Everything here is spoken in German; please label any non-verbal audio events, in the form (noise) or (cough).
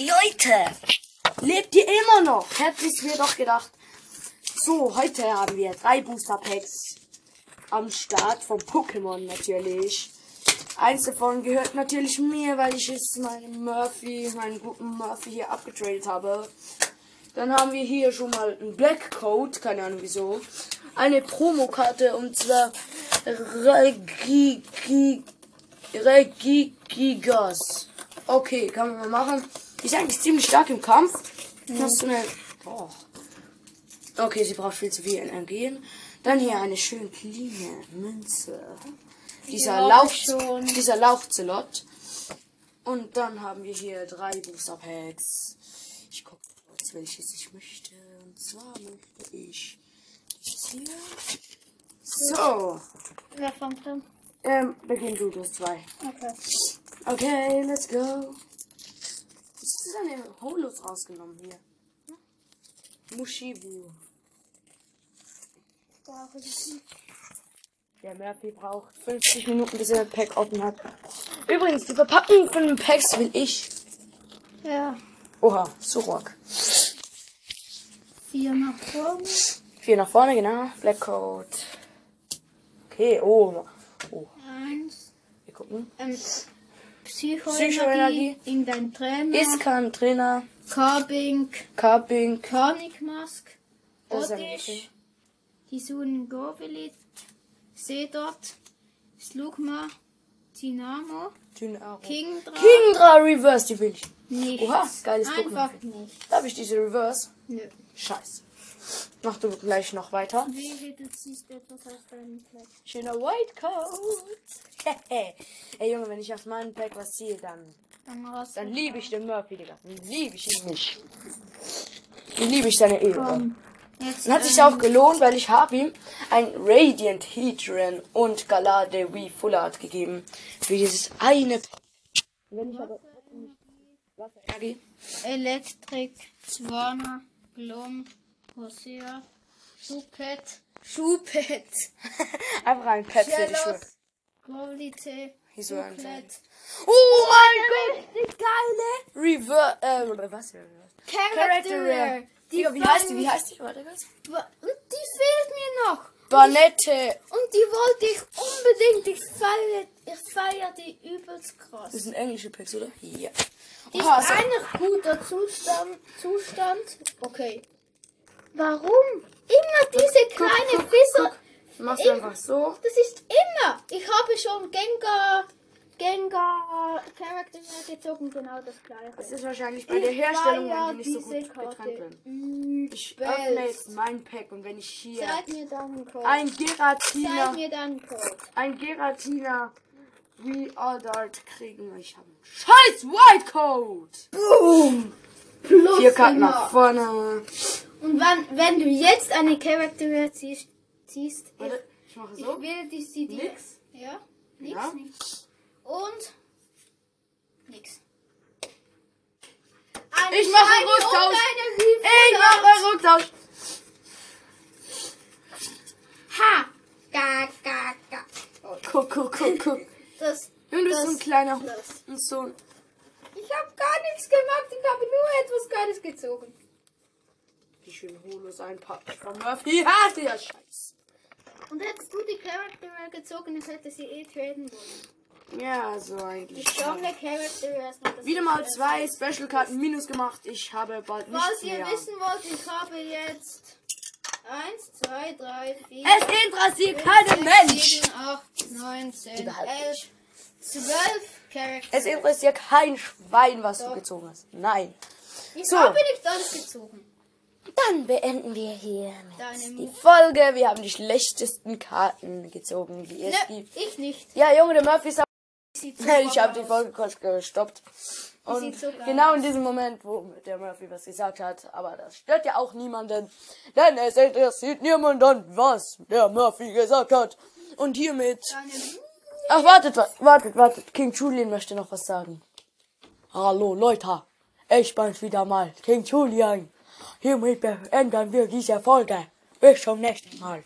Leute! Lebt ihr immer noch? Hätte ich mir doch gedacht. So, heute haben wir drei Booster Packs am Start von Pokémon natürlich. Eins davon gehört natürlich mir, weil ich es meinem Murphy, meinen guten Murphy hier abgetradet habe. Dann haben wir hier schon mal einen Black Coat, keine Ahnung wieso. Eine Promokarte und zwar Regigi, Regigigas. Okay, kann man mal machen. Die ist eigentlich ziemlich stark im Kampf. Hast du eine. Oh. Okay, sie braucht viel zu viel Energien. Dann hier eine schön cleane Münze. Dieser Lauch, dieser Lauchzelot. Und dann haben wir hier drei Booster Packs. Ich gucke kurz, welches ich möchte. Und zwar möchte ich dieses hier. So, Wer fängt an? ähm, beginn du das zwei. Okay. Okay, let's go. Ist eine Holos rausgenommen hier. Mushibu. Brauche ich nicht. Der Murphy braucht 50 Minuten, bis er ein Pack offen hat. Übrigens, die Verpackung von den Packs will ich. Ja. Oha, Surok. Vier nach vorne. Vier nach vorne, genau. Black Coat. Okay, oh. Oh, Eins. wir gucken. Ähm, Psychoenergie, Psychoenergie. in dein Trainer. Iskan, Trainer, Carbink. Carping. Konikmask. Das ist ein Oddish. Hisun Gobelit. Seedot. Slugma. Dynamo. Dynamo. Kingdra. Kingdra Reverse, die will ich. Nicht. Oha, geiles Einfach Pokémon. nicht. Darf ich diese Reverse? Nö. Scheiße. Mach du gleich noch weiter. Wie du ziehst etwas aus deinem Platz. Schöner White Coat. (laughs) Ey Junge, wenn ich aus meinem Pack was ziehe, dann, Dann dann liebe ich den Murphy, Digga. Dann liebe ich ihn nicht. Dann liebe ich seine Ehre. Komm. Jetzt, Dann hat sich ähm, auch gelohnt, weil ich habe ihm ein Radiant Heatran und Galade Wii Full Art gegeben. Für dieses eine Pack. Wenn ich aber Wasserenergie. Elektrik, Zwana, Glom, Hosea, Schupet, Schupet, (laughs) Einfach ein Pet für die Schuhe. Chelos, Qualite, Hier so ein Schuplet, Oh mein Gott, die geile Reverse, äh, was? Character Rare. Digga, wie heißt die? Wie heißt die? Warte kurz. Und die fehlt mir noch. Banette. Und die wollte ich unbedingt. Ich feiere, ich feiere die übelst krass. Das sind englische Packs, oder? Ja. Ist Oha, so- eigentlich guter Zustand. Zustand. Okay. Warum? Immer diese kleine Fisser. Machst du einfach so. Das ist immer. Ich habe schon Gengar, Gengar Charakter gezogen, genau das gleiche. Das ist wahrscheinlich bei der Herstellung, die nicht so gut getrennt werden. Ich öffne jetzt mein Pack und wenn ich hier Zeig mir Code. ein Geratina, mir deinen Code. ein Geratina Aldart kriegen, ich habe einen scheiß White Coat. Boom! Plus Vier Karten nach vorne. Und wenn, wenn du jetzt eine Charakter ziehst, ziehst ich, Warte, ich mache ich so. will die sie dir. Nix. Ja? Nix, Ja. nix. Und nix. Eine Ich mache Shiny Rücktausch. Ich mache Rücktausch. Ha! Ga, ga, ga. Guck, guck, guck, guck. (laughs) Das, Und du bist so ein kleiner das. und so Ich habe gar nichts gemacht, ich habe nur etwas Geiles gezogen. Die schönen Holos einpacken von Murphy. (laughs) Ha, der Scheiß. Und hättest du die Charakter gezogen, ich hätte sie eh traden wollen. Ja, so Die eigentlich. Stronger Charakter erstmal. Wieder mal zwei Special-Karten minus gemacht. Ich habe bald Was nichts ihr mehr. wissen wollt, ich habe jetzt 1, 2, 3, 4, Es interessiert keinen Mensch. 7, 8, 9, 10, Überhaupt 11, nicht. 12 Charakter. Es interessiert kein Schwein, was du Doch. gezogen hast. Nein. Wieso so. habe ich alles gezogen? Dann beenden wir hier die Folge. Wir haben die schlechtesten Karten gezogen, die es Ne, gibt. ich nicht. Ja, Junge, der Murphy ist Sieht Ich habe die. Folge kurz gestoppt. Und so genau in diesem Moment, wo der Murphy was gesagt hat, aber das stört ja auch niemanden, denn es interessiert niemanden, was der Murphy gesagt hat. Und hiermit. Ach, wartet, wa- wartet, wartet. King Julian möchte noch was sagen. Hallo, Leute. Ich bin's wieder mal, King Julian. Hiermit beenden wir diese Folge. Bis zum nächsten Mal.